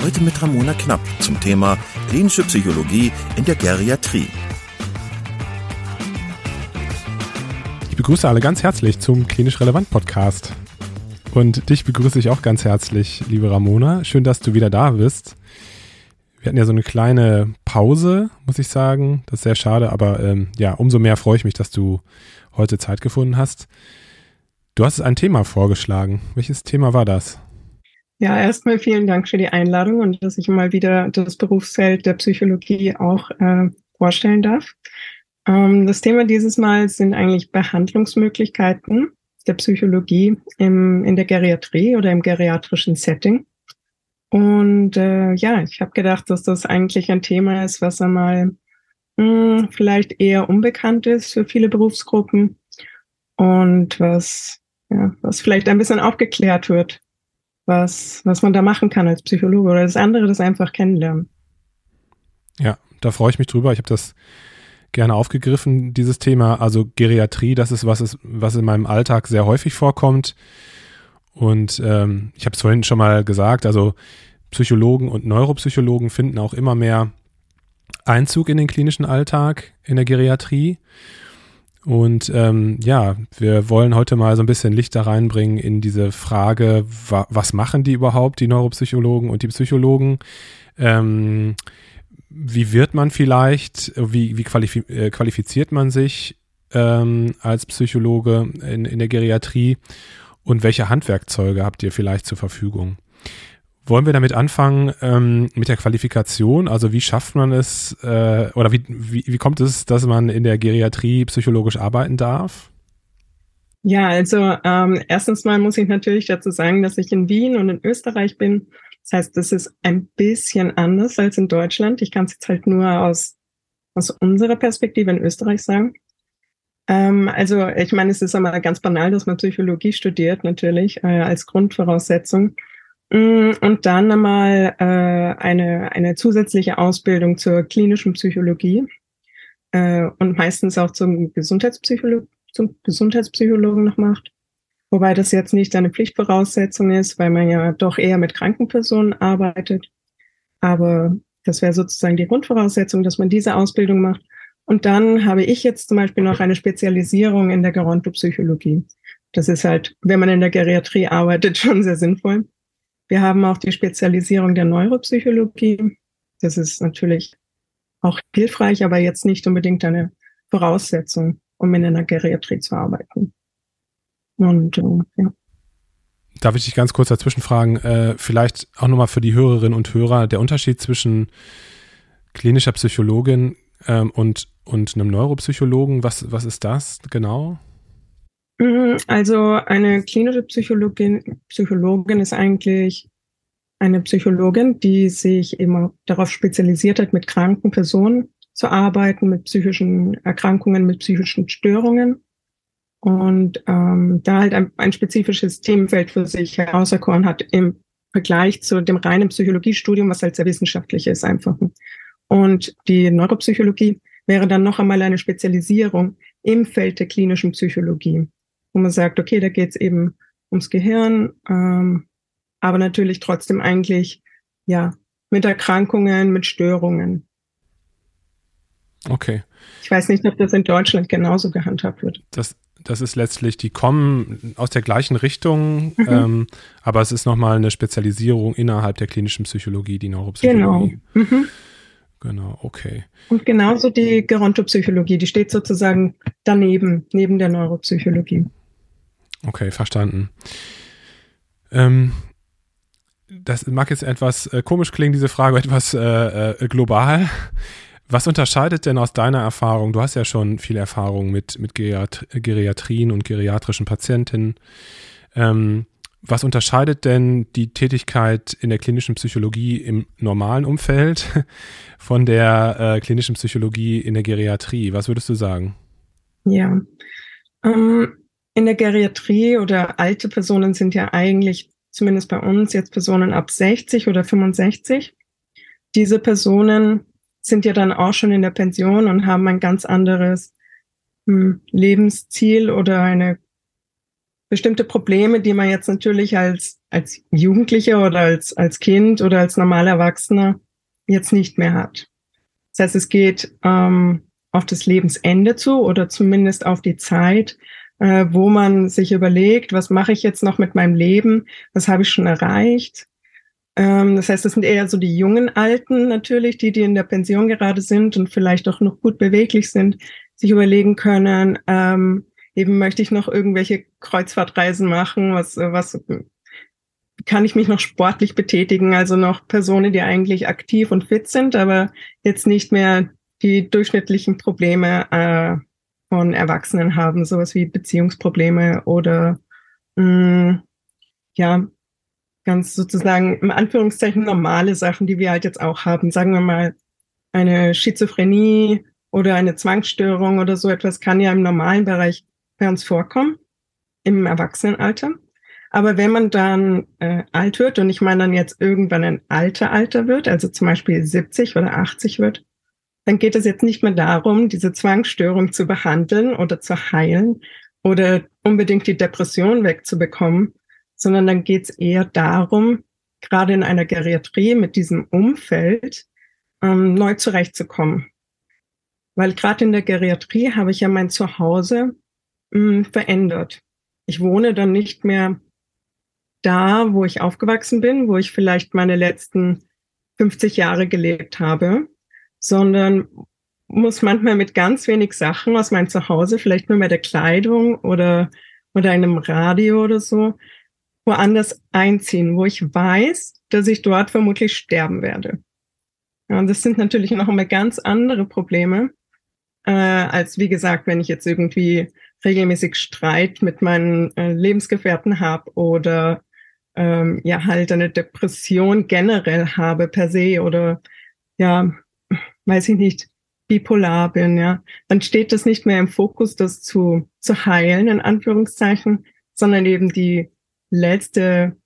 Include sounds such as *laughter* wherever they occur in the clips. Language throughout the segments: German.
Heute mit Ramona Knapp zum Thema klinische Psychologie in der Geriatrie. Ich begrüße alle ganz herzlich zum Klinisch Relevant Podcast. Und dich begrüße ich auch ganz herzlich, liebe Ramona. Schön, dass du wieder da bist. Wir hatten ja so eine kleine Pause, muss ich sagen. Das ist sehr schade, aber ähm, ja, umso mehr freue ich mich, dass du heute Zeit gefunden hast. Du hast ein Thema vorgeschlagen. Welches Thema war das? Ja, erstmal vielen Dank für die Einladung und dass ich mal wieder das Berufsfeld der Psychologie auch äh, vorstellen darf. Ähm, das Thema dieses Mal sind eigentlich Behandlungsmöglichkeiten der Psychologie im, in der Geriatrie oder im geriatrischen Setting. Und äh, ja, ich habe gedacht, dass das eigentlich ein Thema ist, was einmal mh, hm, vielleicht eher unbekannt ist für viele Berufsgruppen und was, ja, was vielleicht ein bisschen aufgeklärt wird was, was man da machen kann als Psychologe oder das andere, das einfach kennenlernen. Ja, da freue ich mich drüber. Ich habe das gerne aufgegriffen, dieses Thema. Also Geriatrie, das ist was, ist, was in meinem Alltag sehr häufig vorkommt. Und ähm, ich habe es vorhin schon mal gesagt, also Psychologen und Neuropsychologen finden auch immer mehr Einzug in den klinischen Alltag in der Geriatrie. Und ähm, ja, wir wollen heute mal so ein bisschen Licht da reinbringen in diese Frage, wa was machen die überhaupt, die Neuropsychologen und die Psychologen? Ähm, wie wird man vielleicht, wie, wie qualifi äh, qualifiziert man sich ähm, als Psychologe in, in der Geriatrie und welche Handwerkzeuge habt ihr vielleicht zur Verfügung? Wollen wir damit anfangen ähm, mit der Qualifikation? Also wie schafft man es äh, oder wie, wie, wie kommt es, dass man in der Geriatrie psychologisch arbeiten darf? Ja, also ähm, erstens mal muss ich natürlich dazu sagen, dass ich in Wien und in Österreich bin. Das heißt, das ist ein bisschen anders als in Deutschland. Ich kann es jetzt halt nur aus, aus unserer Perspektive in Österreich sagen. Ähm, also ich meine, es ist einmal ganz banal, dass man Psychologie studiert, natürlich, äh, als Grundvoraussetzung. Mm, und dann einmal äh, eine, eine zusätzliche Ausbildung zur klinischen Psychologie äh, und meistens auch zum, Gesundheitspsycholo zum Gesundheitspsychologen noch macht. Wobei das jetzt nicht eine Pflichtvoraussetzung ist, weil man ja doch eher mit kranken Personen arbeitet. Aber das wäre sozusagen die Grundvoraussetzung, dass man diese Ausbildung macht. Und dann habe ich jetzt zum Beispiel noch eine Spezialisierung in der Gerontopsychologie. Das ist halt, wenn man in der Geriatrie arbeitet, *laughs* schon sehr sinnvoll. Wir haben auch die Spezialisierung der Neuropsychologie. Das ist natürlich auch hilfreich, aber jetzt nicht unbedingt eine Voraussetzung, um in einer Geriatrie zu arbeiten. Und äh, ja. Darf ich dich ganz kurz dazwischen fragen, äh, vielleicht auch nochmal für die Hörerinnen und Hörer, der Unterschied zwischen klinischer Psychologin ähm, und, und einem Neuropsychologen, was, was ist das genau? Mhm, also eine klinische Psychologin, Psychologin ist eigentlich eine Psychologin, die sich immer darauf spezialisiert hat, mit kranken Personen zu arbeiten, mit psychischen Erkrankungen, mit psychischen Störungen und ähm, da halt ein, ein spezifisches Themenfeld für sich herauserkoren hat im Vergleich zu dem reinen Psychologiestudium, was halt sehr wissenschaftlich ist einfach. Und die Neuropsychologie wäre dann noch einmal eine Spezialisierung im Feld der klinischen Psychologie wo man sagt, okay, da geht es eben ums Gehirn, ähm, aber natürlich trotzdem eigentlich, ja, mit Erkrankungen, mit Störungen. Okay. Ich weiß nicht, ob das in Deutschland genauso gehandhabt wird. Das, das ist letztlich, die kommen aus der gleichen Richtung, mhm. ähm, aber es ist nochmal eine Spezialisierung innerhalb der klinischen Psychologie, die Neuropsychologie. Genau. Mhm. Genau, okay. Und genauso die Gerontopsychologie, die steht sozusagen daneben, neben der Neuropsychologie. Okay, verstanden. Ähm, das mag jetzt etwas äh, komisch klingen, diese Frage, etwas äh, äh, global. Was unterscheidet denn aus deiner Erfahrung? Du hast ja schon viel Erfahrung mit, mit Geriat Geriatrien und geriatrischen Patientinnen. Ähm, was unterscheidet denn die Tätigkeit in der klinischen Psychologie im normalen Umfeld *laughs* von der äh, klinischen Psychologie in der Geriatrie? Was würdest du sagen? Ja, ähm, in der Geriatrie oder alte Personen sind ja eigentlich, zumindest bei uns, jetzt Personen ab 60 oder 65. Diese Personen sind ja dann auch schon in der Pension und haben ein ganz anderes hm, Lebensziel oder eine bestimmte Probleme, die man jetzt natürlich als, als Jugendlicher oder als, als Kind oder als normaler Erwachsener jetzt nicht mehr hat. Das heißt, es geht ähm, auf das Lebensende zu oder zumindest auf die Zeit, äh, wo man sich überlegt, was mache ich jetzt noch mit meinem Leben, was habe ich schon erreicht. Ähm, das heißt, das sind eher so die jungen Alten natürlich, die, die in der Pension gerade sind und vielleicht auch noch gut beweglich sind, sich überlegen können, ähm, eben möchte ich noch irgendwelche Kreuzfahrtreisen machen, was, was kann ich mich noch sportlich betätigen, also noch Personen, die eigentlich aktiv und fit sind, aber jetzt nicht mehr die durchschnittlichen Probleme äh, von Erwachsenen haben, sowas wie Beziehungsprobleme oder mh, mm, ja, ganz sozusagen im Anführungszeichen normale Sachen, die wir halt jetzt auch haben. Sagen wir mal, eine Schizophrenie oder eine Zwangsstörung oder so etwas kann ja im normalen Bereich bei uns vorkommen, im Erwachsenenalter. Aber wenn man dann äh, alt wird, und ich meine dann jetzt irgendwann ein alter Alter wird, also zum Beispiel 70 oder 80 wird, dann geht es jetzt nicht mehr darum, diese Zwangsstörung zu behandeln oder zu heilen oder unbedingt die Depression wegzubekommen, sondern dann geht es eher darum, gerade in einer Geriatrie mit diesem Umfeld ähm, neu zurechtzukommen. Weil gerade in der Geriatrie habe ich ja mein Zuhause mh, verändert. Ich wohne dann nicht mehr da, wo ich aufgewachsen bin, wo ich vielleicht meine letzten 50 Jahre gelebt habe, sondern muss manchmal mit ganz wenig Sachen aus meinem Zuhause, vielleicht nur mit der Kleidung oder, oder einem Radio oder so, woanders einziehen, wo ich weiß, dass ich dort vermutlich sterben werde. Ja, und das sind natürlich noch einmal ganz andere Probleme, äh, als wie gesagt, wenn ich jetzt irgendwie regelmäßig Streit mit meinen äh, Lebensgefährten habe oder ähm, ja halt eine Depression generell habe per se oder ja, weiß ich nicht, bipolar bin, ja, dann steht das nicht mehr im Fokus, das zu, zu heilen, in Anführungszeichen, sondern eben die letzte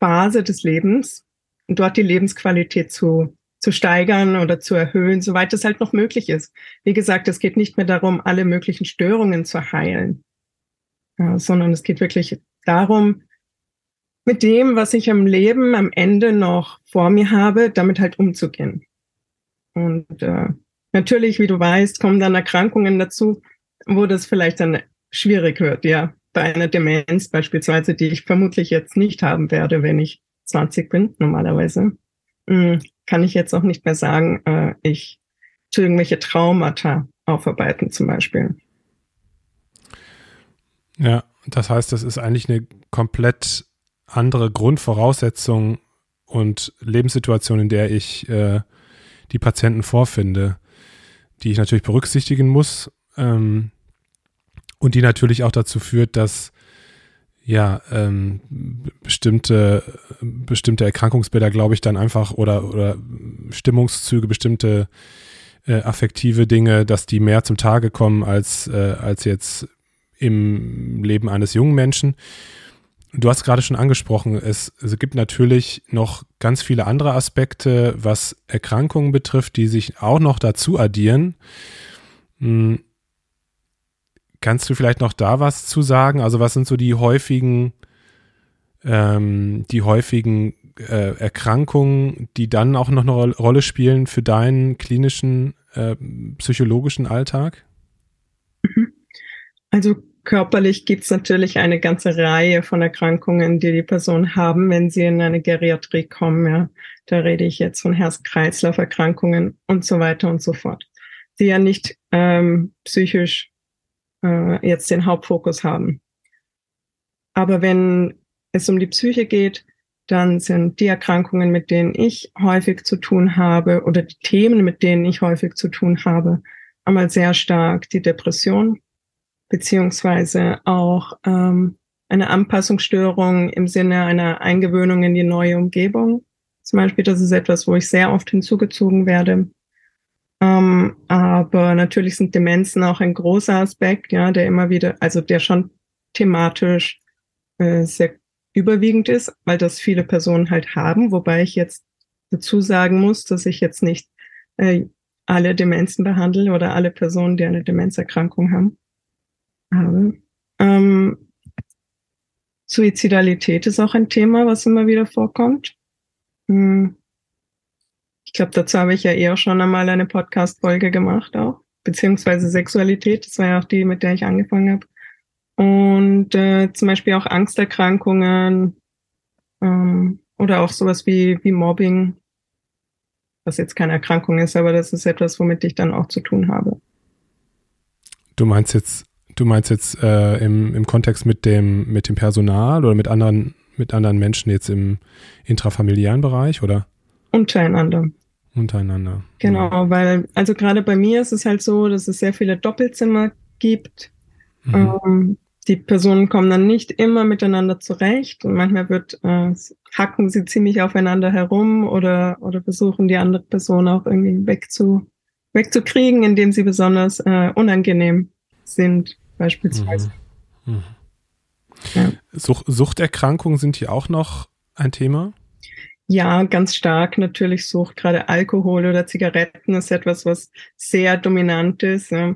Phase des Lebens und dort die Lebensqualität zu, zu steigern oder zu erhöhen, soweit es halt noch möglich ist. Wie gesagt, es geht nicht mehr darum, alle möglichen Störungen zu heilen, ja, sondern es geht wirklich darum, mit dem, was ich am Leben am Ende noch vor mir habe, damit halt umzugehen. Und äh, natürlich, wie du weißt, kommen dann Erkrankungen dazu, wo das vielleicht dann schwierig wird, ja. Bei einer Demenz beispielsweise, die ich vermutlich jetzt nicht haben werde, wenn ich 20 bin, normalerweise, hm, kann ich jetzt auch nicht mehr sagen, äh, ich zu irgendwelche Traumata aufarbeiten zum Beispiel. Ja, das heißt, das ist eigentlich eine komplett andere Grundvoraussetzung und Lebenssituation, in der ich äh, die Patienten vorfinde, die ich natürlich berücksichtigen muss ähm, und die natürlich auch dazu führt, dass ja ähm, bestimmte bestimmte Erkrankungsbilder, glaube ich, dann einfach oder oder Stimmungszüge, bestimmte äh, affektive Dinge, dass die mehr zum Tage kommen als äh, als jetzt im Leben eines jungen Menschen. Du hast gerade schon angesprochen, es, es, gibt natürlich noch ganz viele andere Aspekte, was Erkrankungen betrifft, die sich auch noch dazu addieren. Hm. Kannst du vielleicht noch da was zu sagen? Also was sind so die häufigen, ähm, die häufigen äh, Erkrankungen, die dann auch noch eine Rolle spielen für deinen klinischen, äh, psychologischen Alltag? Mhm. Also körperlich gibt es natürlich eine ganze Reihe von Erkrankungen, die die Personen haben, wenn sie in eine Geriatrie kommen. Ja. Da rede ich jetzt von Herz-Kreislauf-Erkrankungen und so weiter und so fort, die ja nicht ähm, psychisch äh, jetzt den Hauptfokus haben. Aber wenn es um die Psyche geht, dann sind die Erkrankungen, mit denen ich häufig zu tun habe oder die Themen, mit denen ich häufig zu tun habe, einmal sehr stark die Depression, beziehungsweise auch ähm, eine Anpassungsstörung im Sinne einer Eingewöhnung in die neue Umgebung. Zum Beispiel, das ist etwas, wo ich sehr oft hinzugezogen werde. Ähm, aber natürlich sind Demenzen auch ein großer Aspekt, ja, der immer wieder, also der schon thematisch äh, sehr überwiegend ist, weil das viele Personen halt haben, wobei ich jetzt dazu sagen muss, dass ich jetzt nicht äh, alle Demenzen behandle oder alle Personen, die eine Demenzerkrankung haben. Habe. Ähm, Suizidalität ist auch ein Thema, was immer wieder vorkommt. Hm. Ich glaube, dazu habe ich ja eher schon einmal eine Podcast-Folge gemacht auch, beziehungsweise Sexualität, das war ja auch die, mit der ich angefangen habe. Und äh, zum Beispiel auch Angsterkrankungen ähm, oder auch sowas wie, wie Mobbing, was jetzt keine Erkrankung ist, aber das ist etwas, womit ich dann auch zu tun habe. Du meinst jetzt, du meinst jetzt äh, im, im Kontext mit dem, mit dem Personal oder mit anderen, mit anderen Menschen jetzt im intrafamiliären Bereich, oder? Untereinander. Untereinander. Genau, ja. weil, also gerade bei mir ist es halt so, dass es sehr viele Doppelzimmer gibt. Mhm. Ähm, die Personen kommen dann nicht immer miteinander zurecht und manchmal wird äh, hacken sie ziemlich aufeinander herum oder oder versuchen die andere Person auch irgendwie wegzu wegzukriegen, indem sie besonders äh, unangenehm sind beispielsweise. Mhm. Mhm. Ja. Such, Suchterkrankungen sind hier auch noch ein Thema? Ja, ganz stark natürlich Sucht. Gerade Alkohol oder Zigaretten ist etwas, was sehr dominant ist. Ja.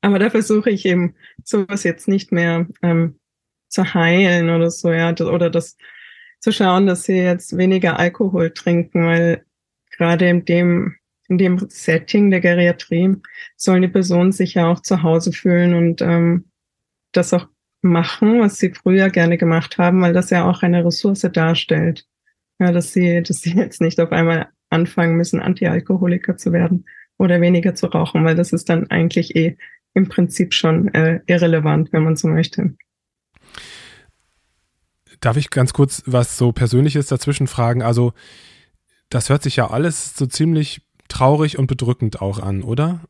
Aber da versuche ich eben sowas jetzt nicht mehr ähm, zu heilen oder so, ja, oder das zu schauen, dass sie jetzt weniger Alkohol trinken, weil gerade in dem, in dem Setting der Geriatrie sollen die Personen sich ja auch zu Hause fühlen und ähm, das auch machen, was sie früher gerne gemacht haben, weil das ja auch eine Ressource darstellt. Ja, dass sie, dass sie jetzt nicht auf einmal anfangen müssen, Antialkoholiker zu werden oder weniger zu rauchen, weil das ist dann eigentlich eh im Prinzip schon äh, irrelevant, wenn man so möchte. Darf ich ganz kurz was so Persönliches dazwischen fragen? Also, das hört sich ja alles so ziemlich traurig und bedrückend auch an, oder?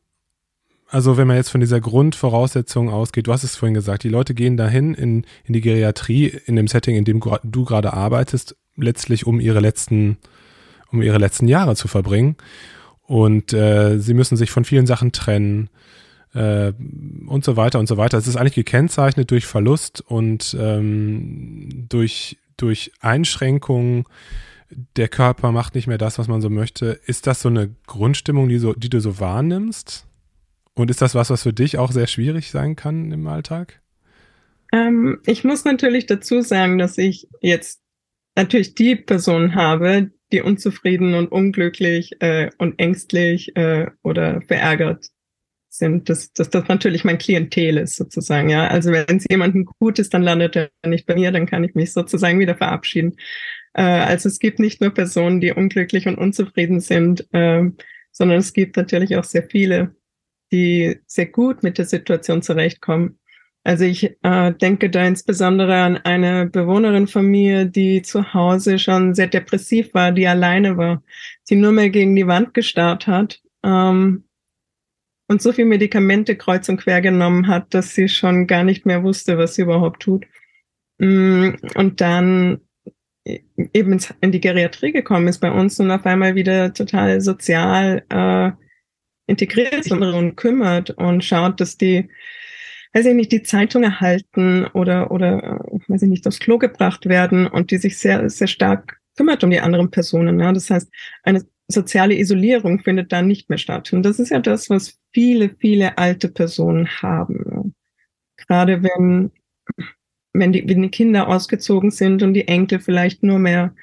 Also, wenn man jetzt von dieser Grundvoraussetzung ausgeht, du hast es vorhin gesagt, die Leute gehen dahin in, in die Geriatrie, in dem Setting, in dem du gerade arbeitest, letztlich um ihre letzten, um ihre letzten Jahre zu verbringen. Und äh, sie müssen sich von vielen Sachen trennen äh, und so weiter und so weiter. Es ist eigentlich gekennzeichnet durch Verlust und ähm, durch, durch Einschränkungen. Der Körper macht nicht mehr das, was man so möchte. Ist das so eine Grundstimmung, die, so, die du so wahrnimmst? Und ist das was, was für dich auch sehr schwierig sein kann im Alltag? Ähm, ich muss natürlich dazu sagen, dass ich jetzt natürlich die Person habe, die unzufrieden und unglücklich äh, und ängstlich äh, oder verärgert sind, dass, dass das natürlich mein Klientel ist sozusagen. Ja, also wenn es jemandem gut ist, dann landet er nicht bei mir, dann kann ich mich sozusagen wieder verabschieden. Äh, also es gibt nicht nur Personen, die unglücklich und unzufrieden sind, äh, sondern es gibt natürlich auch sehr viele, die sehr gut mit der Situation zurechtkommen. Also ich äh, denke da insbesondere an eine Bewohnerin von mir, die zu Hause schon sehr depressiv war, die alleine war, die nur mehr gegen die Wand gestarrt hat. Ähm, und so viel Medikamente kreuz und quer genommen hat, dass sie schon gar nicht mehr wusste, was sie überhaupt tut. Mm, und dann eben in die Geriatrie gekommen ist bei uns und auf einmal wieder total sozial äh, integriert ist und kümmert und schaut, dass die, weiß ich nicht, die Zeitung erhalten oder, oder, äh, weiß ich nicht, aufs Klo gebracht werden und die sich sehr, sehr stark kümmert um die anderen Personen. Ja. Das heißt, eine soziale Isolierung findet dann nicht mehr statt. Und das ist ja das, was viele, viele alte Personen haben. Gerade wenn, wenn die, wenn die Kinder ausgezogen sind und die Enkel vielleicht nur mehr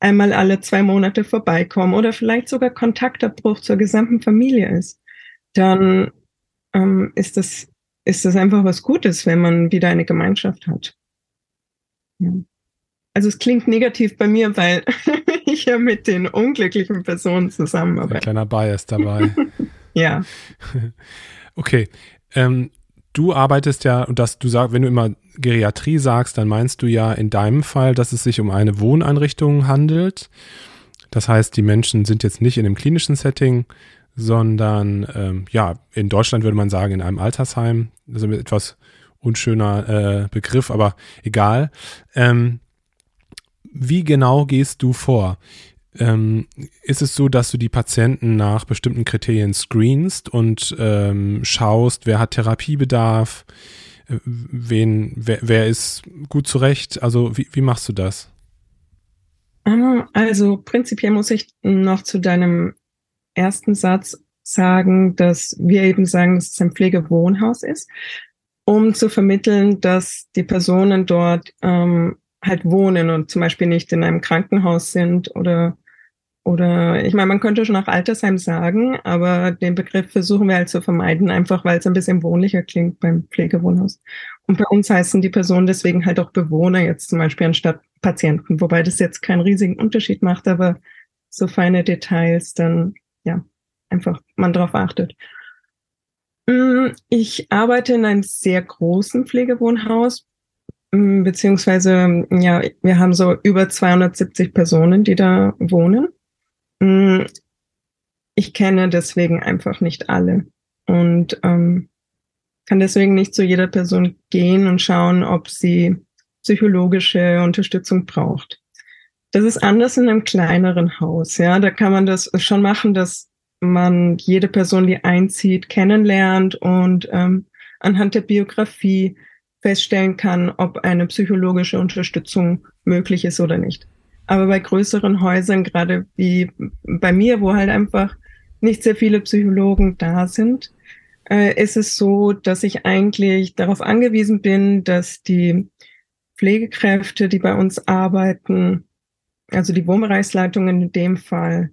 einmal alle zwei Monate vorbeikommen oder vielleicht sogar Kontaktabbruch zur gesamten Familie ist, dann ähm, ist das, ist das einfach was Gutes, wenn man wieder eine Gemeinschaft hat. Ja. Also es klingt negativ bei mir, weil *laughs* ich ja mit den unglücklichen Personen zusammenarbeite. Ein kleiner Bias dabei. *laughs* ja. *laughs* Okay. Ähm, du arbeitest ja, und das, du sagst, wenn du immer Geriatrie sagst, dann meinst du ja in deinem Fall, dass es sich um eine Wohneinrichtung handelt. Das heißt, die Menschen sind jetzt nicht in einem klinischen Setting, sondern ähm, ja, in Deutschland würde man sagen, in einem Altersheim, also etwas unschöner äh, Begriff, aber egal. Ähm, wie genau gehst du vor? Ähm, ist es so, dass du die Patienten nach bestimmten Kriterien screenst und ähm, schaust, wer hat Therapiebedarf, wen, wer, wer, ist gut zurecht? Also wie, wie machst du das? Ähm, also prinzipiell muss ich noch zu deinem ersten Satz sagen, dass wir eben sagen, dass es ein Pflegewohnhaus ist, um zu vermitteln, dass die Personen dort ähm, halt wohnen und zum Beispiel nicht in einem Krankenhaus sind oder oder ich meine, man könnte schon auch Altersheim sagen, aber den Begriff versuchen wir halt zu vermeiden, einfach weil es ein bisschen wohnlicher klingt beim Pflegewohnhaus. Und bei uns heißen die Personen deswegen halt auch Bewohner jetzt zum Beispiel anstatt Patienten, wobei das jetzt keinen riesigen Unterschied macht, aber so feine Details dann, ja, einfach man darauf achtet. Mm, ich arbeite in einem sehr großen Pflegewohnhaus, mm, beziehungsweise, ja, wir haben so über 270 Personen, die da wohnen. Mm, ich kenne deswegen einfach nicht alle und ähm, kann deswegen nicht zu jeder Person gehen und schauen, ob sie psychologische Unterstützung braucht. Das ist anders in einem kleineren Haus. Ja, da kann man das schon machen, dass man jede Person, die einzieht, kennenlernt und ähm, anhand der Biografie feststellen kann, ob eine psychologische Unterstützung möglich ist oder nicht. Aber bei größeren Häusern, gerade wie bei mir, wo halt einfach nicht sehr viele Psychologen da sind, äh, ist es so, dass ich eigentlich darauf angewiesen bin, dass die Pflegekräfte, die bei uns arbeiten, also die Wohnbereichsleitungen in dem Fall,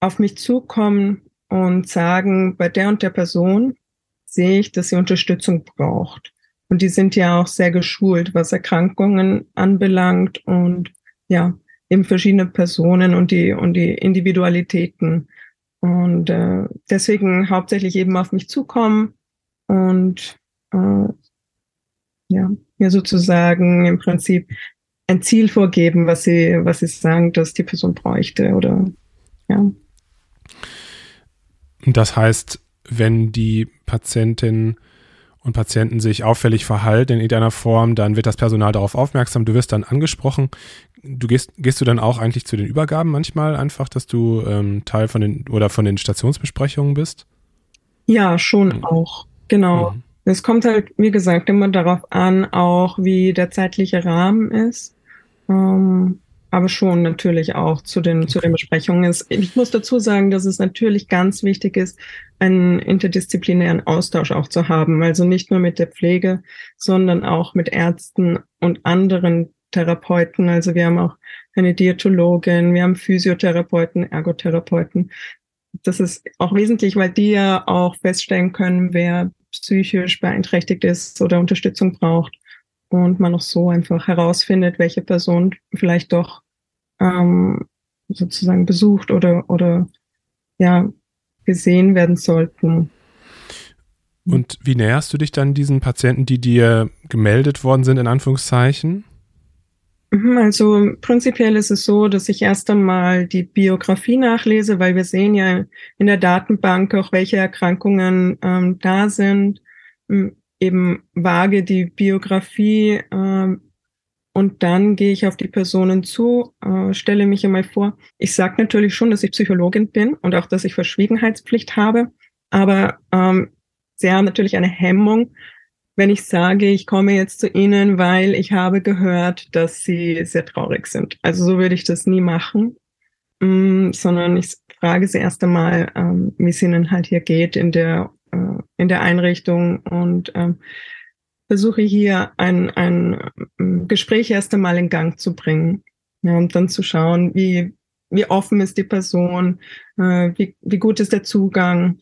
auf mich zukommen und sagen, bei der und der Person sehe ich, dass sie Unterstützung braucht. Und die sind ja auch sehr geschult, was Erkrankungen anbelangt und ja, eben verschiedene Personen und die, und die Individualitäten. Und äh, deswegen hauptsächlich eben auf mich zukommen und äh, ja, mir sozusagen im Prinzip ein Ziel vorgeben, was sie, was sie sagen, dass die Person bräuchte oder ja. Das heißt, wenn die Patientin und Patienten sich auffällig verhalten in irgendeiner Form, dann wird das Personal darauf aufmerksam, du wirst dann angesprochen. Du gehst, gehst du dann auch eigentlich zu den Übergaben manchmal einfach, dass du ähm, Teil von den oder von den Stationsbesprechungen bist? Ja, schon mhm. auch. Genau. Mhm. Es kommt halt, wie gesagt, immer darauf an, auch wie der zeitliche Rahmen ist. Ähm, aber schon natürlich auch zu den, zu den Besprechungen. Ich muss dazu sagen, dass es natürlich ganz wichtig ist, einen interdisziplinären Austausch auch zu haben. Also nicht nur mit der Pflege, sondern auch mit Ärzten und anderen Therapeuten. Also wir haben auch eine Diätologin, wir haben Physiotherapeuten, Ergotherapeuten. Das ist auch wesentlich, weil die ja auch feststellen können, wer psychisch beeinträchtigt ist oder Unterstützung braucht und man auch so einfach herausfindet, welche Person vielleicht doch ähm, sozusagen besucht oder oder ja gesehen werden sollten. Und wie näherst du dich dann diesen Patienten, die dir gemeldet worden sind, in Anführungszeichen? Mhm, also prinzipiell ist es so, dass ich erst einmal die Biografie nachlese, weil wir sehen ja in der Datenbank auch, welche Erkrankungen ähm, da sind eben wage die Biografie ähm, und dann gehe ich auf die Personen zu, äh, stelle mich einmal vor. Ich sage natürlich schon, dass ich Psychologin bin und auch, dass ich Verschwiegenheitspflicht habe, aber ähm, haben natürlich eine Hemmung, wenn ich sage, ich komme jetzt zu Ihnen, weil ich habe gehört, dass Sie sehr traurig sind. Also so würde ich das nie machen, mm, sondern ich frage Sie erst einmal, ähm, wie es Ihnen halt hier geht in der äh, in der Einrichtung und ähm, versuche hier ein, ein ähm, Gespräch erst einmal in Gang zu bringen. Ja, und dann zu schauen, wie, wie offen ist die Person, äh, wie, wie gut ist der Zugang.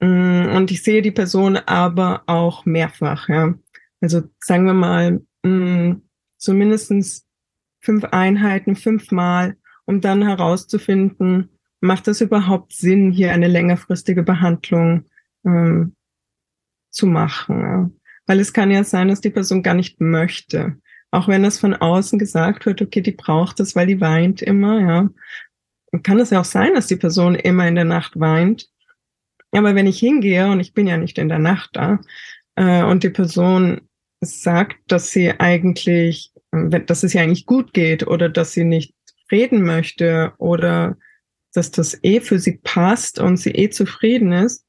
Mm, und ich sehe die Person aber auch mehrfach. Ja. Also sagen wir mal, mh, so mindestens fünf Einheiten, fünfmal, um dann herauszufinden, macht es überhaupt Sinn, hier eine längerfristige Behandlung ähm, zu machen. Ja. Weil es kann ja sein, dass die Person gar nicht möchte. Auch wenn das von außen gesagt wird, okay, die braucht es, weil die weint immer, ja. Kann es ja auch sein, dass die Person immer in der Nacht weint. Aber wenn ich hingehe und ich bin ja nicht in der Nacht da, äh, und die Person sagt, dass sie eigentlich, dass es ihr eigentlich gut geht oder dass sie nicht reden möchte oder dass das eh für sie passt und sie eh zufrieden ist,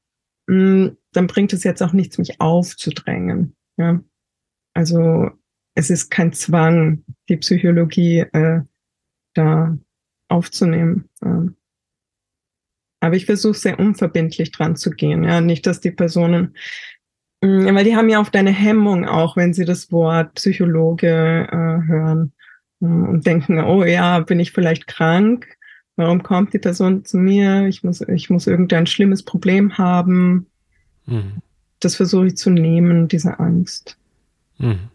dann bringt es jetzt auch nichts, mich aufzudrängen. Ja? Also es ist kein Zwang, die Psychologie äh, da aufzunehmen. Ja. Aber ich versuche sehr unverbindlich dran zu gehen. Ja, nicht, dass die Personen, mh, mm, weil die haben ja oft eine Hemmung auch, wenn sie das Wort Psychologe äh, hören äh, und denken, oh ja, bin ich vielleicht krank? Warum kommt die Person zu mir? Ich muss, ich muss irgendein schlimmes Problem haben. Mhm. Das versuche ich zu nehmen, diese Angst. Mhm.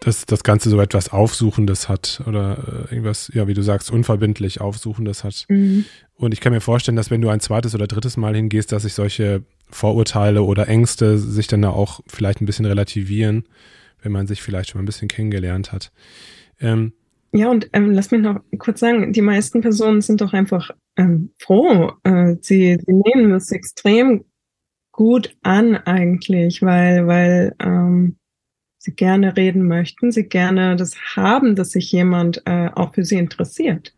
Dass das Ganze so etwas Aufsuchendes hat oder äh, irgendwas, ja, wie du sagst, unverbindlich Aufsuchendes hat. Mhm. Und ich kann mir vorstellen, dass wenn du ein zweites oder drittes Mal hingehst, dass sich solche Vorurteile oder Ängste sich dann auch vielleicht ein bisschen relativieren, wenn man sich vielleicht schon mal ein bisschen kennengelernt hat. Ähm, ja, und ähm, lass mich noch kurz sagen, die meisten Personen sind doch einfach ähm, froh. Äh, sie, sie nehmen das extrem gut an eigentlich, weil, weil ähm, sie gerne reden möchten, sie gerne das haben, dass sich jemand äh, auch für sie interessiert.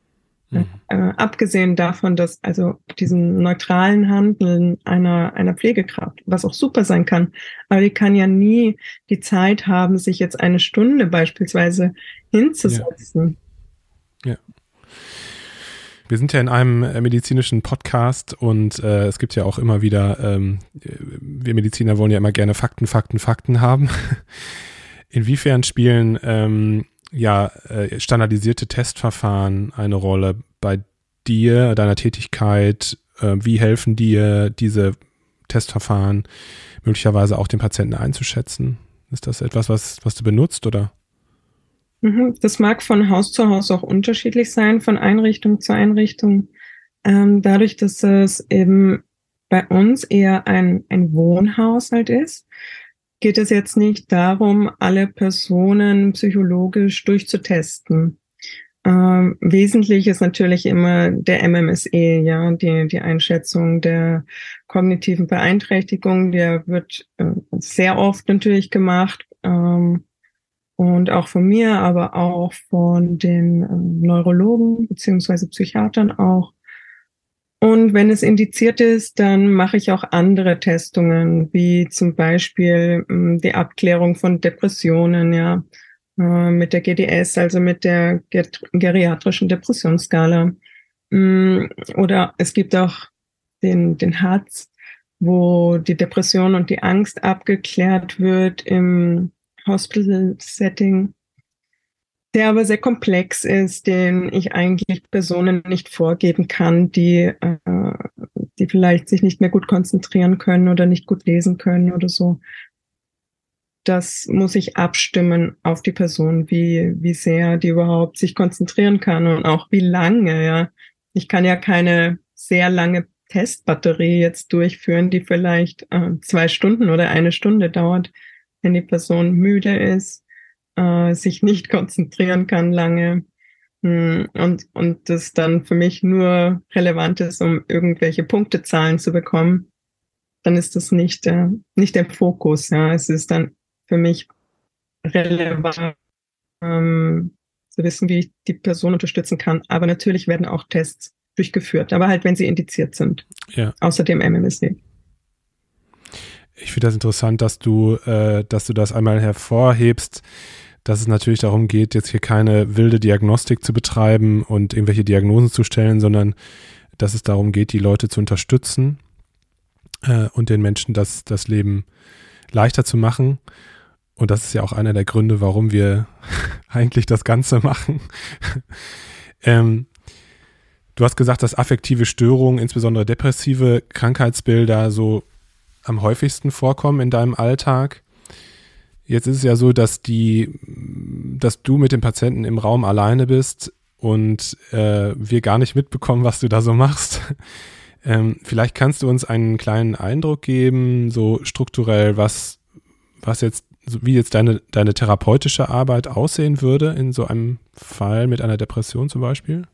Mhm. Äh, abgesehen davon, dass also diesen neutralen Handeln einer, einer Pflegekraft, was auch super sein kann, aber die kann ja nie die Zeit haben, sich jetzt eine Stunde beispielsweise hinzusetzen. Ja. ja. Wir sind ja in einem äh, medizinischen Podcast und äh, es gibt ja auch immer wieder, ähm, wir Mediziner wollen ja immer gerne Fakten, Fakten, Fakten haben. *laughs* Inwiefern spielen ähm, ja, äh, standardisierte Testverfahren eine Rolle bei dir, deiner Tätigkeit? Äh, wie helfen dir diese Testverfahren möglicherweise auch den Patienten einzuschätzen? Ist das etwas, was, was du benutzt oder? Mhm, das mag von Haus zu Haus auch unterschiedlich sein, von Einrichtung zu Einrichtung. Ähm, dadurch, dass es eben bei uns eher ein, ein Wohnhaushalt ist, geht es jetzt nicht darum, alle Personen psychologisch durchzutesten. Ähm, wesentlich ist natürlich immer der MMSE, ja, die, die Einschätzung der kognitiven Beeinträchtigung, der wird äh, sehr oft natürlich gemacht. Ähm, und auch von mir, aber auch von den äh, Neurologen beziehungsweise Psychiatern auch. Und wenn es indiziert ist, dann mache ich auch andere Testungen, wie zum Beispiel hm, die Abklärung von Depressionen, ja, äh, mit der GDS, also mit der geriatrischen Depressionsskala. Hm, oder es gibt auch den, den HATS, wo die Depression und die Angst abgeklärt wird im Hospital-Setting der aber sehr komplex ist, den ich eigentlich Personen nicht vorgeben kann, die, äh, die vielleicht sich nicht mehr gut konzentrieren können oder nicht gut lesen können oder so. Das muss ich abstimmen auf die Person, wie, wie sehr die überhaupt sich konzentrieren kann und auch wie lange, ja. Ich kann ja keine sehr lange Testbatterie jetzt durchführen, die vielleicht äh, zwei Stunden oder eine Stunde dauert, wenn die Person müde ist äh, sich nicht *laughs* konzentrieren kann lange mh, hm, und, und das dann für mich nur relevant ist, um irgendwelche Punktezahlen zu bekommen, dann ist das nicht, äh, nicht der Fokus. Ja. Es ist dann für mich relevant, ähm, zu wissen, wie ich die Person unterstützen kann. Aber natürlich werden auch Tests durchgeführt, aber halt, wenn sie indiziert sind. Ja. Außerdem MMSD. Ich finde das interessant, dass du, äh, dass du das einmal hervorhebst, dass es natürlich darum geht, jetzt hier keine wilde Diagnostik zu betreiben und irgendwelche Diagnosen zu stellen, sondern dass es darum geht, die Leute zu unterstützen äh, und den Menschen das, das Leben leichter zu machen. Und das ist ja auch einer der Gründe, warum wir *laughs* eigentlich das Ganze machen. *laughs* ähm, du hast gesagt, dass affektive Störungen, insbesondere depressive Krankheitsbilder, so am häufigsten vorkommen in deinem Alltag. Jetzt ist es ja so, dass die, dass du mit dem Patienten im Raum alleine bist und äh, wir gar nicht mitbekommen, was du da so machst. *laughs* ähm, vielleicht kannst du uns einen kleinen Eindruck geben, so strukturell, was, was jetzt, wie jetzt deine, deine therapeutische Arbeit aussehen würde in so einem Fall mit einer Depression zum Beispiel?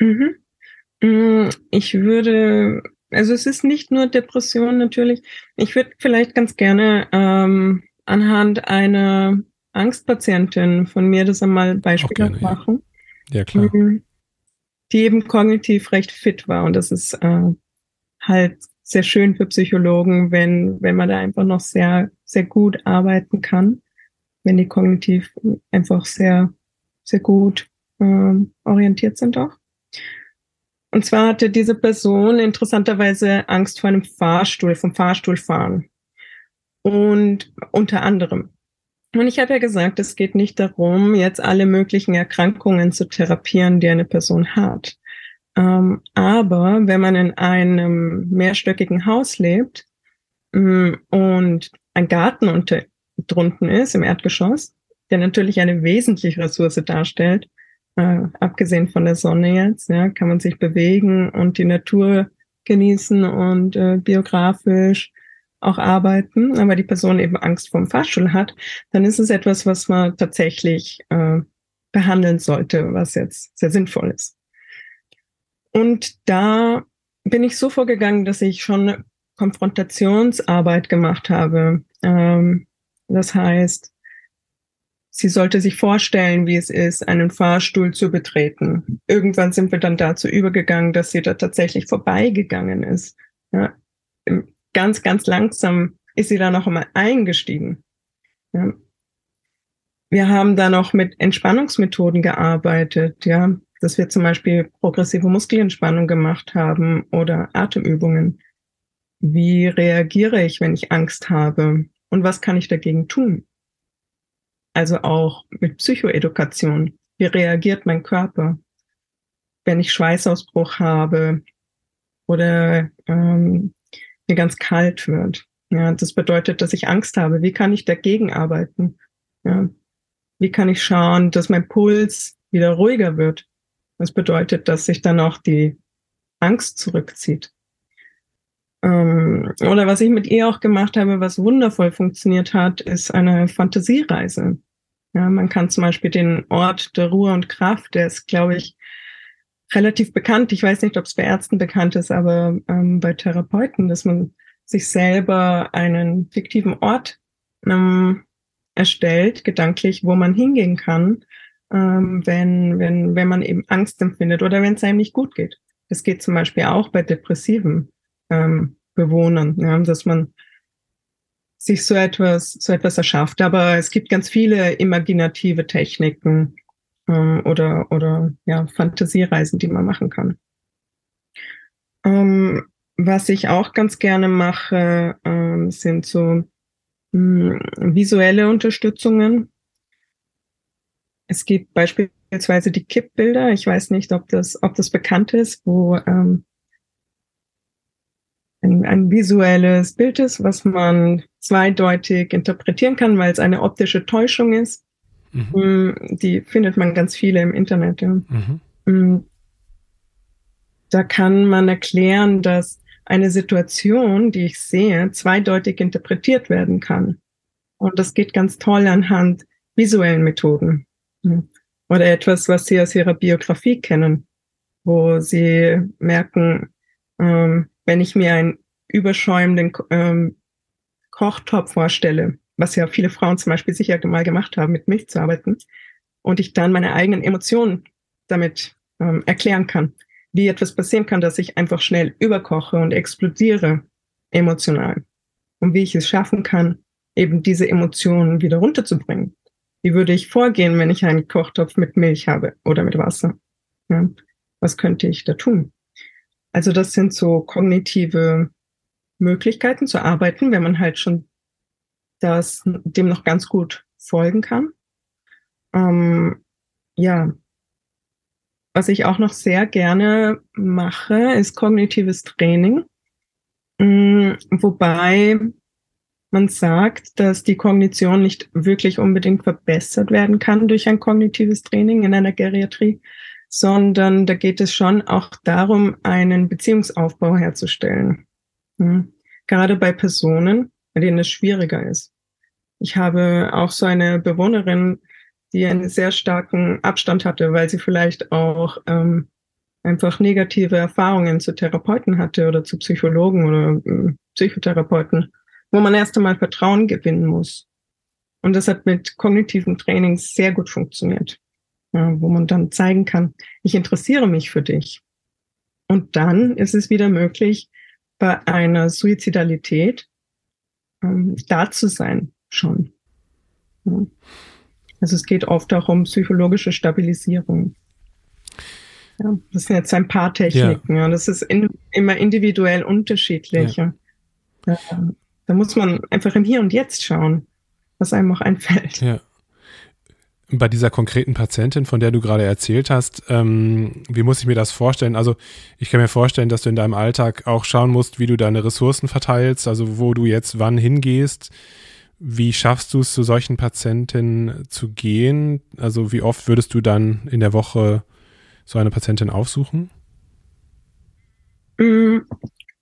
Mhm. Mm, ich würde, also es ist nicht nur Depression natürlich. Ich würde vielleicht ganz gerne ähm, anhand einer Angstpatientin von mir das einmal beispielhaft machen. Ja. ja, klar. Mhm. Die eben kognitiv recht fit war. Und das ist äh, halt sehr schön für Psychologen, wenn, wenn man da einfach noch sehr, sehr gut arbeiten kann, wenn die kognitiv einfach sehr, sehr gut äh, orientiert sind auch. Und zwar hatte diese Person interessanterweise Angst vor einem Fahrstuhl, vom Fahrstuhlfahren. Und unter anderem. Und ich habe ja gesagt, es geht nicht darum, jetzt alle möglichen Erkrankungen zu therapieren, die eine Person hat. Ähm, aber wenn man in einem mehrstöckigen Haus lebt mm, und ein Garten unter, drunten ist, im Erdgeschoss, der natürlich eine wesentliche Ressource darstellt, äh, abgesehen von der Sonne jetzt, ja, kann man sich bewegen und die Natur genießen und äh, biografisch auch arbeiten, aber die Person eben Angst vor dem Fahrstuhl hat, dann ist es etwas, was man tatsächlich äh, behandeln sollte, was jetzt sehr sinnvoll ist. Und da bin ich so vorgegangen, dass ich schon Konfrontationsarbeit gemacht habe. Ähm, das heißt, sie sollte sich vorstellen, wie es ist, einen Fahrstuhl zu betreten. Irgendwann sind wir dann dazu übergegangen, dass sie da tatsächlich vorbeigegangen ist. Ja, ganz, ganz langsam ist sie da noch einmal eingestiegen. Ja. Wir haben da noch mit Entspannungsmethoden gearbeitet, ja, dass wir zum Beispiel progressive Muskelentspannung gemacht haben oder Atemübungen. Wie reagiere ich, wenn ich Angst habe? Und was kann ich dagegen tun? Also auch mit Psychoedukation. Wie reagiert mein Körper, wenn ich Schweißausbruch habe oder ähm, mir ganz kalt wird. Ja, das bedeutet, dass ich Angst habe. Wie kann ich dagegen arbeiten? Ja, wie kann ich schauen, dass mein Puls wieder ruhiger wird? Das bedeutet, dass sich dann auch die Angst zurückzieht. Ähm, oder was ich mit ihr auch gemacht habe, was wundervoll funktioniert hat, ist eine Fantasiereise. Ja, man kann zum Beispiel den Ort der Ruhe und Kraft, der ist, glaube ich, relativ bekannt. Ich weiß nicht, ob es bei Ärzten bekannt ist, aber ähm, bei Therapeuten, dass man sich selber einen fiktiven Ort ähm, erstellt, gedanklich, wo man hingehen kann, ähm, wenn, wenn, wenn man eben Angst empfindet oder wenn es einem nicht gut geht. Das geht zum Beispiel auch bei depressiven ähm, Bewohnern, ja, dass man sich so etwas, so etwas erschafft. Aber es gibt ganz viele imaginative Techniken, ähm, oder, oder ja, Fantasiereisen, die man machen kann. Ähm, was ich auch ganz gerne mache, ähm, sind so mh, hm, visuelle Unterstützungen. Es gibt beispielsweise die Kippbilder. Ich weiß nicht, ob das, ob das bekannt ist, wo ähm, ein, ein visuelles Bild ist, was man zweideutig interpretieren kann, weil es eine optische Täuschung ist. Mhm. Mm, die findet man ganz viele im Internet. Ja. Mhm. Mm. Da kann man erklären, dass eine Situation, die ich sehe, zweideutig interpretiert werden kann. Und das geht ganz toll anhand visuellen Methoden. Oder etwas, was Sie aus Ihrer Biografie kennen, wo Sie merken, ähm, wenn ich mir einen überschäumenden ähm, Kochtopf vorstelle, was ja viele Frauen zum Beispiel sicher mal gemacht haben, mit Milch zu arbeiten, und ich dann meine eigenen Emotionen damit ähm, erklären kann, wie etwas passieren kann, dass ich einfach schnell überkoche und explodiere emotional und wie ich es schaffen kann, eben diese Emotionen wieder runterzubringen. Wie würde ich vorgehen, wenn ich einen Kochtopf mit Milch habe oder mit Wasser? Ja, was könnte ich da tun? Also das sind so kognitive Möglichkeiten zu arbeiten, wenn man halt schon das dem noch ganz gut folgen kann. Ähm, ja, was ich auch noch sehr gerne mache, ist kognitives Training, ähm, wobei man sagt, dass die Kognition nicht wirklich unbedingt verbessert werden kann durch ein kognitives Training in einer Geriatrie, sondern da geht es schon auch darum, einen Beziehungsaufbau herzustellen. Hm. Gerade bei Personen, bei denen es schwieriger ist. Ich habe auch so eine Bewohnerin, die einen sehr starken Abstand hatte, weil sie vielleicht auch ähm, einfach negative Erfahrungen zu Therapeuten hatte oder zu Psychologen oder äh, Psychotherapeuten, wo man erst einmal Vertrauen gewinnen muss. Und das hat mit kognitiven Trainings sehr gut funktioniert, ja, wo man dann zeigen kann, ich interessiere mich für dich. Und dann ist es wieder möglich, bei einer Suizidalität ähm, da zu sein schon. Ja. Also es geht oft auch um psychologische Stabilisierung. Ja, das sind jetzt ein paar Techniken. Ja. ja das ist in, immer individuell unterschiedlich. Ja. ja. Da muss man einfach im Hier und Jetzt schauen, was einem auch einfällt. Ja. Bei dieser konkreten Patientin, von der du gerade erzählt hast, ähm, wie muss ich mir das vorstellen? Also ich kann mir vorstellen, dass du in deinem Alltag auch schauen musst, wie du deine Ressourcen verteilst, also wo du jetzt wann hingehst. Wie schaffst du es, zu solchen Patientinnen zu gehen? Also wie oft würdest du dann in der Woche so eine Patientin aufsuchen? Mm,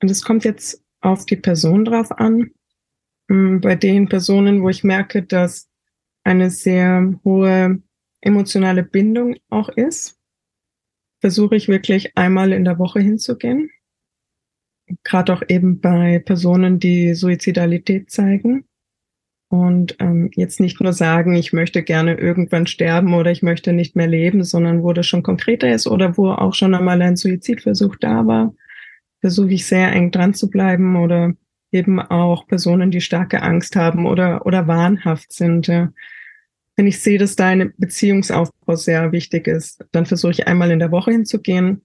und es kommt jetzt auf die Person drauf an. Mm, bei den Personen, wo ich merke, dass eine sehr hohe emotionale Bindung auch ist, versuche ich wirklich einmal in der Woche hinzugehen. Gerade auch eben bei Personen, die Suizidalität zeigen und ähm, jetzt nicht nur sagen, ich möchte gerne irgendwann sterben oder ich möchte nicht mehr leben, sondern wo das schon konkreter ist oder wo auch schon einmal ein Suizidversuch da war, versuche ich sehr eng dran zu bleiben oder eben auch Personen, die starke Angst haben oder, oder wahnhaft sind. Ja. Wenn ich sehe, dass da ein Beziehungsaufbau sehr wichtig ist, dann versuche ich einmal in der Woche hinzugehen.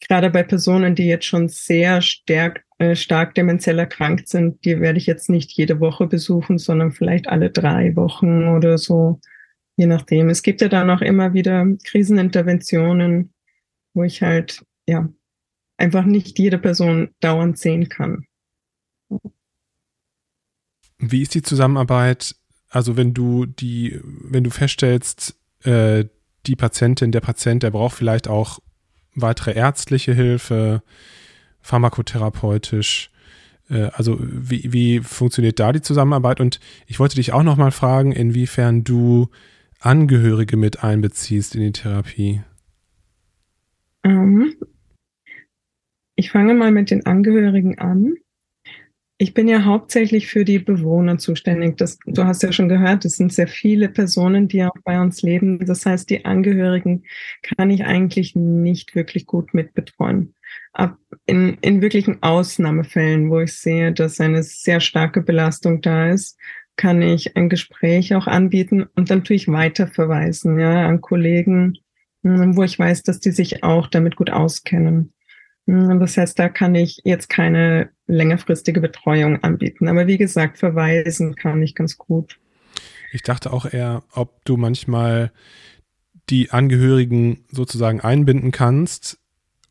Gerade bei Personen, die jetzt schon sehr stark äh, stark demenziell erkrankt sind, die werde ich jetzt nicht jede Woche besuchen, sondern vielleicht alle drei Wochen oder so, je nachdem. Es gibt ja dann auch immer wieder Kriseninterventionen, wo ich halt, ja, einfach nicht jede Person dauernd sehen kann. Wie ist die Zusammenarbeit? Also wenn du die, wenn du feststellst, äh, die Patientin, der Patient, der braucht vielleicht auch weitere ärztliche Hilfe, pharmakotherapeutisch? Äh, also wie, wie funktioniert da die Zusammenarbeit? Und ich wollte dich auch noch mal fragen, inwiefern du Angehörige mit einbeziehst in die Therapie. Ähm, ich fange mal mit den Angehörigen an. Ich bin ja hauptsächlich für die Bewohner zuständig. Das, du hast ja schon gehört, es sind sehr viele Personen, die auch bei uns leben. Das heißt, die Angehörigen kann ich eigentlich nicht wirklich gut mitbetreuen ab in, in wirklichen Ausnahmefällen, wo ich sehe, dass eine sehr starke Belastung da ist, kann ich ein Gespräch auch anbieten und dann tue ich weiterverweisen, ja, an Kollegen, hm, wo ich weiß, dass die sich auch damit gut auskennen. Hm, das heißt, da kann ich jetzt keine längerfristige Betreuung anbieten. Aber wie gesagt, verweisen kann ich ganz gut. Ich dachte auch eher, ob du manchmal die Angehörigen sozusagen einbinden kannst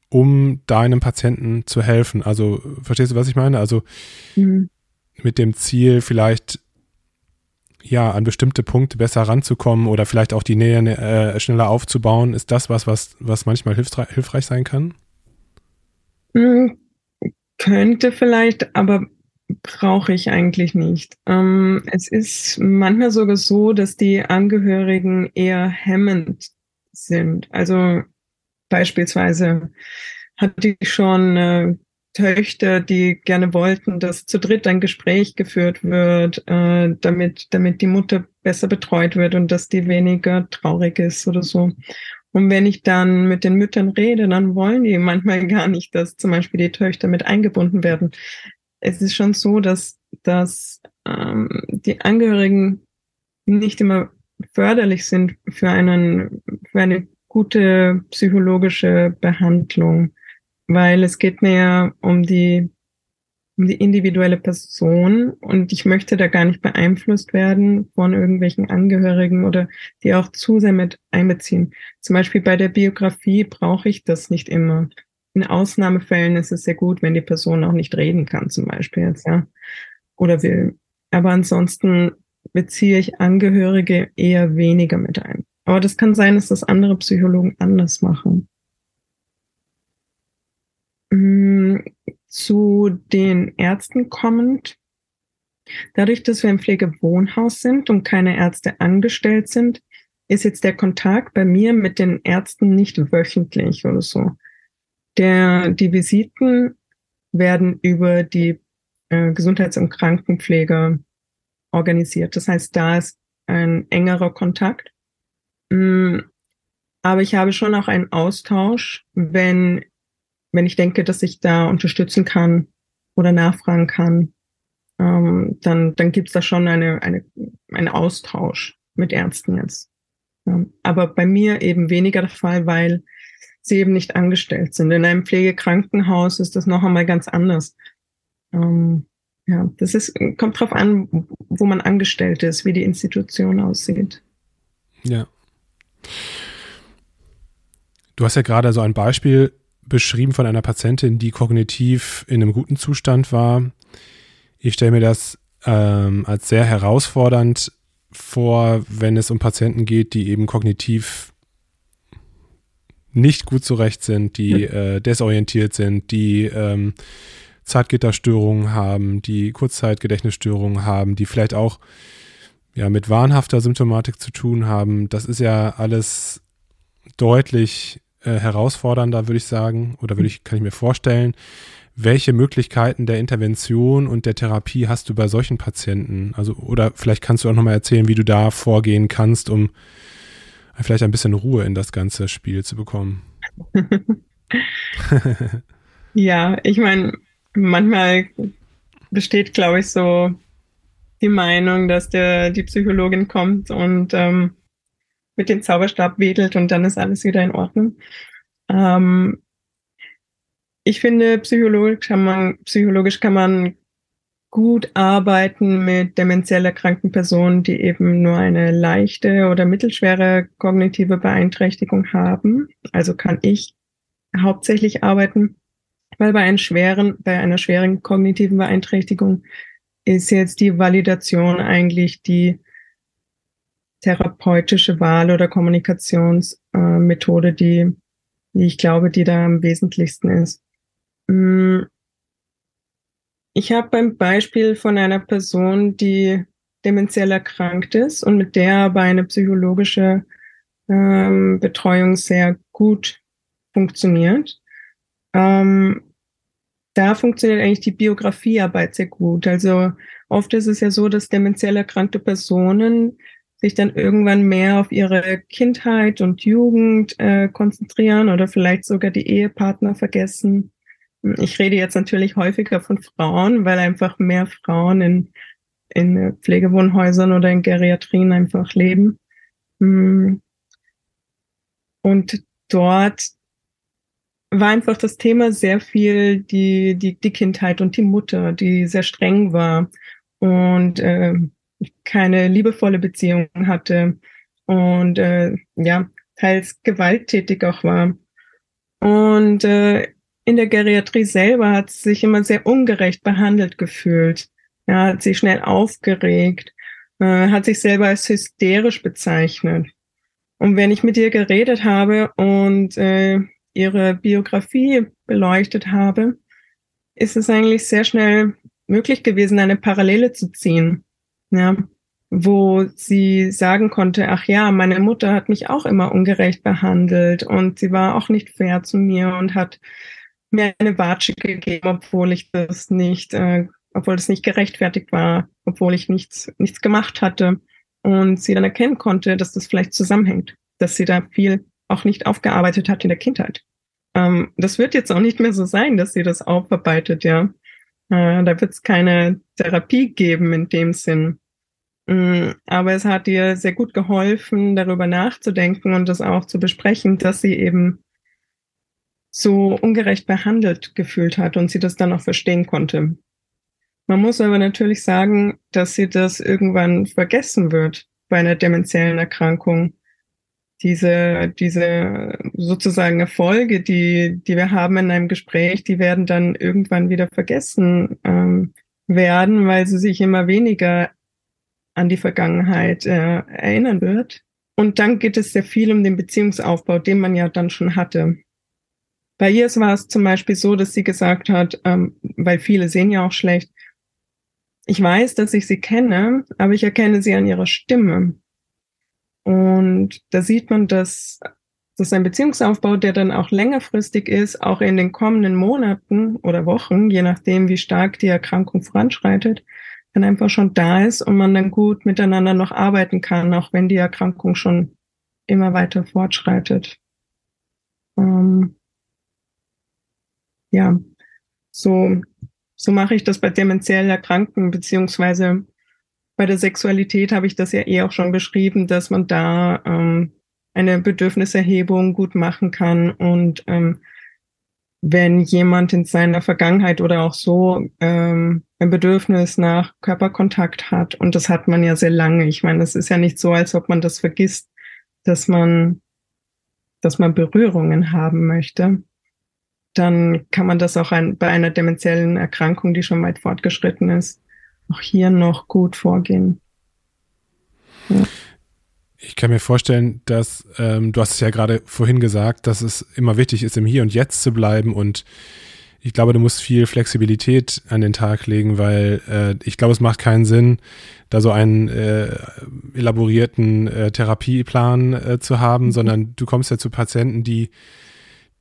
um deinem Patienten zu helfen. Also, verstehst du, was ich meine? Also, mhm. mit dem Ziel, vielleicht ja, an bestimmte Punkte besser ranzukommen oder vielleicht auch die Nähe äh, schneller aufzubauen, ist das was, was, was manchmal hilfreich, sein kann? Mhm. Könnte vielleicht, aber brauche ich eigentlich nicht. Ähm, es ist manchmal sogar so, dass die Angehörigen eher hemmend sind. Also Beispielsweise hatte ich schon äh, Töchter, die gerne wollten, dass zu dritt ein Gespräch geführt wird, äh, damit, damit die Mutter besser betreut wird und dass die weniger traurig ist oder so. Und wenn ich dann mit den Müttern rede, dann wollen die manchmal gar nicht, dass zum Beispiel die Töchter mit eingebunden werden. Es ist schon so, dass, dass ähm, die Angehörigen nicht immer förderlich sind für einen, für eine gute psychologische Behandlung, weil es geht mir ja um die, um die individuelle Person und ich möchte da gar nicht beeinflusst werden von irgendwelchen Angehörigen oder die auch zu sehr mit einbeziehen. Zum Beispiel bei der Biografie brauche ich das nicht immer. In Ausnahmefällen ist es sehr gut, wenn die Person auch nicht reden kann, zum Beispiel jetzt, ja, oder will. Aber ansonsten beziehe ich Angehörige eher weniger mit ein. Aber das kann sein, dass das andere Psychologen anders machen. Zu den Ärzten kommend. Dadurch, dass wir im Pflegewohnhaus sind und keine Ärzte angestellt sind, ist jetzt der Kontakt bei mir mit den Ärzten nicht wöchentlich oder so. Der, die Visiten werden über die äh, Gesundheits- und Krankenpfleger organisiert. Das heißt, da ist ein engerer Kontakt. Mm, aber ich habe schon auch einen Austausch, wenn, wenn ich denke, dass ich da unterstützen kann oder nachfragen kann. Ähm, dann, dann gibt's da schon eine, eine, einen Austausch mit Ärzten jetzt. aber bei mir eben weniger der Fall, weil sie eben nicht angestellt sind. In einem Pflegekrankenhaus ist das noch einmal ganz anders. Ähm, ja, das ist, kommt drauf an, wo man angestellt ist, wie die Institution aussieht. Ja. Du hast ja gerade so ein Beispiel beschrieben von einer Patientin, die kognitiv in einem guten Zustand war. Ich stelle mir das ähm, als sehr herausfordernd vor, wenn es um Patienten geht, die eben kognitiv nicht gut zurecht sind, die äh, desorientiert sind, die ähm, Zeitgitterstörungen haben, die Kurzzeitgedächtnisstörungen haben, die vielleicht auch ja, mit wahnhafter Symptomatik zu tun haben. Das ist ja alles deutlich äh, herausfordernder, würde ich sagen, oder würde ich, kann ich mir vorstellen. Welche Möglichkeiten der Intervention und der Therapie hast du bei solchen Patienten? Also, oder vielleicht kannst du auch nochmal erzählen, wie du da vorgehen kannst, um vielleicht ein bisschen Ruhe in das ganze Spiel zu bekommen. *laughs* ja, ich meine, manchmal besteht, glaube ich, so die Meinung, dass der, die Psychologin kommt und ähm, mit dem Zauberstab wedelt und dann ist alles wieder in Ordnung. Ähm, ich finde, psychologisch kann man, psychologisch kann man gut arbeiten mit demenziell erkrankten Personen, die eben nur eine leichte oder mittelschwere kognitive Beeinträchtigung haben. Also kann ich hauptsächlich arbeiten, weil bei, einem schweren, bei einer schweren kognitiven Beeinträchtigung ist jetzt die Validation eigentlich die therapeutische Wahl oder Kommunikationsmethode, äh, die, die ich glaube, die da am wesentlichsten ist. Mm, ich habe beim Beispiel von einer Person, die demenziell erkrankt ist und mit der aber eine psychologische ähm, Betreuung sehr gut funktioniert. Ähm, da funktioniert eigentlich die Biografiearbeit sehr gut. Also oft ist es ja so, dass demenziell erkrankte Personen sich dann irgendwann mehr auf ihre Kindheit und Jugend äh, konzentrieren oder vielleicht sogar die Ehepartner vergessen ich rede jetzt natürlich häufiger von Frauen, weil einfach mehr Frauen in, in Pflegewohnhäusern oder in Geriatrien einfach leben. Hm. Und dort war einfach das Thema sehr viel die, die, die Kindheit und die Mutter, die sehr streng war und äh, keine liebevolle Beziehung hatte und äh, ja, teils gewalttätig auch war. Und äh, in der Geriatrie selber hat sie sich immer sehr ungerecht behandelt gefühlt. Ja, hat sich schnell aufgeregt, äh, hat sich selber als hysterisch bezeichnet. Und wenn ich mit ihr geredet habe und äh, ihre Biografie beleuchtet habe, ist es eigentlich sehr schnell möglich gewesen, eine Parallele zu ziehen. Ja, wo sie sagen konnte, ach ja, meine Mutter hat mich auch immer ungerecht behandelt und sie war auch nicht fair zu mir und hat mir eine Watsche gegeben, obwohl ich das nicht, äh, obwohl das nicht gerechtfertigt war, obwohl ich nichts, nichts gemacht hatte. Und sie dann erkennen konnte, dass das vielleicht zusammenhängt, dass sie da viel auch nicht aufgearbeitet hat in der Kindheit. Ähm, das wird jetzt auch nicht mehr so sein, dass sie das aufarbeitet, ja. Äh, da wird es keine Therapie geben in dem Sinn. Mm, aber es hat ihr sehr gut geholfen, darüber nachzudenken und das auch zu besprechen, dass sie eben so ungerecht behandelt gefühlt hat und sie das dann auch verstehen konnte. Man muss aber natürlich sagen, dass sie das irgendwann vergessen wird bei einer demenziellen Erkrankung. Diese, diese sozusagen Erfolge, die, die wir haben in einem Gespräch, die werden dann irgendwann wieder vergessen ähm, werden, weil sie sich immer weniger an die Vergangenheit äh, erinnern wird. Und dann geht es sehr viel um den Beziehungsaufbau, den man ja dann schon hatte. Bei ihr war es zum Beispiel so, dass sie gesagt hat, ähm, weil viele sehen ja auch schlecht, ich weiß, dass ich sie kenne, aber ich erkenne sie an ihrer Stimme. Und da sieht man, dass das ist ein Beziehungsaufbau, der dann auch längerfristig ist, auch in den kommenden Monaten oder Wochen, je nachdem, wie stark die Erkrankung voranschreitet, dann einfach schon da ist und man dann gut miteinander noch arbeiten kann, auch wenn die Erkrankung schon immer weiter fortschreitet. Ähm, ja, so, so mache ich das bei demenziell Erkrankten, beziehungsweise bei der Sexualität habe ich das ja eh auch schon beschrieben, dass man da ähm, eine Bedürfniserhebung gut machen kann und ähm, wenn jemand in seiner Vergangenheit oder auch so ähm, ein Bedürfnis nach Körperkontakt hat, und das hat man ja sehr lange. Ich meine, es ist ja nicht so, als ob man das vergisst, dass man, dass man Berührungen haben möchte. Dann kann man das auch ein, bei einer demenziellen Erkrankung, die schon weit fortgeschritten ist, auch hier noch gut vorgehen. Ja. Ich kann mir vorstellen, dass ähm, du hast es ja gerade vorhin gesagt, dass es immer wichtig ist, im Hier und Jetzt zu bleiben und ich glaube, du musst viel Flexibilität an den Tag legen, weil äh, ich glaube, es macht keinen Sinn, da so einen äh, elaborierten äh, Therapieplan äh, zu haben, mhm. sondern du kommst ja zu Patienten, die,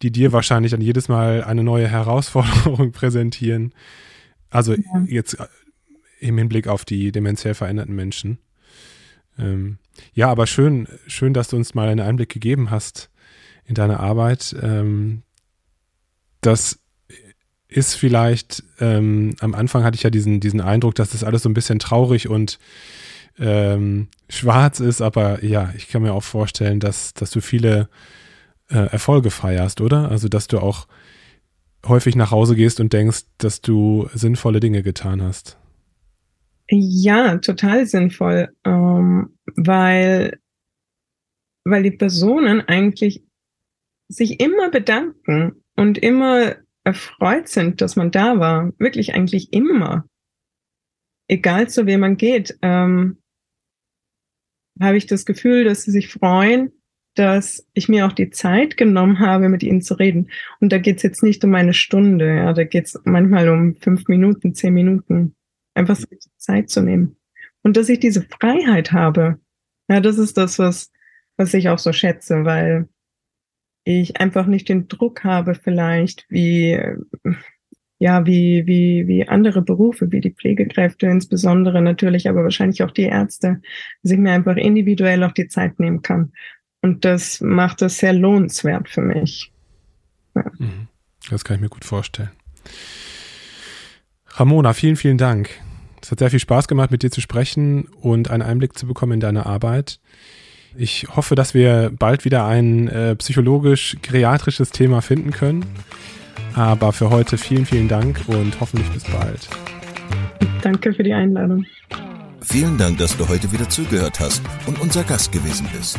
die dir wahrscheinlich dann jedes Mal eine neue Herausforderung *laughs* präsentieren. Also ja. jetzt im Hinblick auf die demenziell veränderten Menschen. Ähm, ja, aber schön, schön, dass du uns mal einen Einblick gegeben hast in deine Arbeit. Ähm, das ist vielleicht, ähm, am Anfang hatte ich ja diesen, diesen Eindruck, dass das alles so ein bisschen traurig und ähm, schwarz ist, aber ja, ich kann mir auch vorstellen, dass, dass du viele äh, Erfolge feierst, oder? Also, dass du auch häufig nach Hause gehst und denkst, dass du sinnvolle Dinge getan hast. Ja, total sinnvoll, ähm, weil, weil die Personen eigentlich sich immer bedanken und immer erfreut sind, dass man da war. Wirklich eigentlich immer. Egal zu wem man geht, ähm, habe ich das Gefühl, dass sie sich freuen, dass ich mir auch die Zeit genommen habe, mit ihnen zu reden. Und da geht's jetzt nicht um eine Stunde, ja, da geht's manchmal um fünf Minuten, zehn Minuten einfach so Zeit zu nehmen. Und dass ich diese Freiheit habe, ja, das ist das, was, was ich auch so schätze, weil ich einfach nicht den Druck habe, vielleicht wie, ja, wie, wie, wie andere Berufe, wie die Pflegekräfte insbesondere natürlich, aber wahrscheinlich auch die Ärzte, dass ich mir einfach individuell auch die Zeit nehmen kann. Und das macht es sehr lohnenswert für mich. Ja. Mhm. Das kann ich mir gut vorstellen. Ramona, vielen, vielen Dank. Es hat sehr viel Spaß gemacht, mit dir zu sprechen und einen Einblick zu bekommen in deine Arbeit. Ich hoffe, dass wir bald wieder ein äh, psychologisch-geriatrisches Thema finden können. Aber für heute vielen, vielen Dank und hoffentlich bis bald. Danke für die Einladung. Vielen Dank, dass du heute wieder zugehört hast und unser Gast gewesen bist.